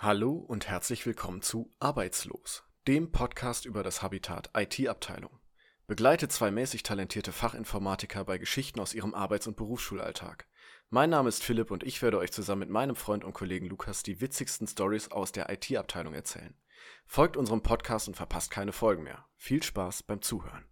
Hallo und herzlich willkommen zu Arbeitslos, dem Podcast über das Habitat IT-Abteilung. Begleite zwei mäßig talentierte Fachinformatiker bei Geschichten aus ihrem Arbeits- und Berufsschulalltag. Mein Name ist Philipp und ich werde euch zusammen mit meinem Freund und Kollegen Lukas die witzigsten Stories aus der IT-Abteilung erzählen. Folgt unserem Podcast und verpasst keine Folgen mehr. Viel Spaß beim Zuhören.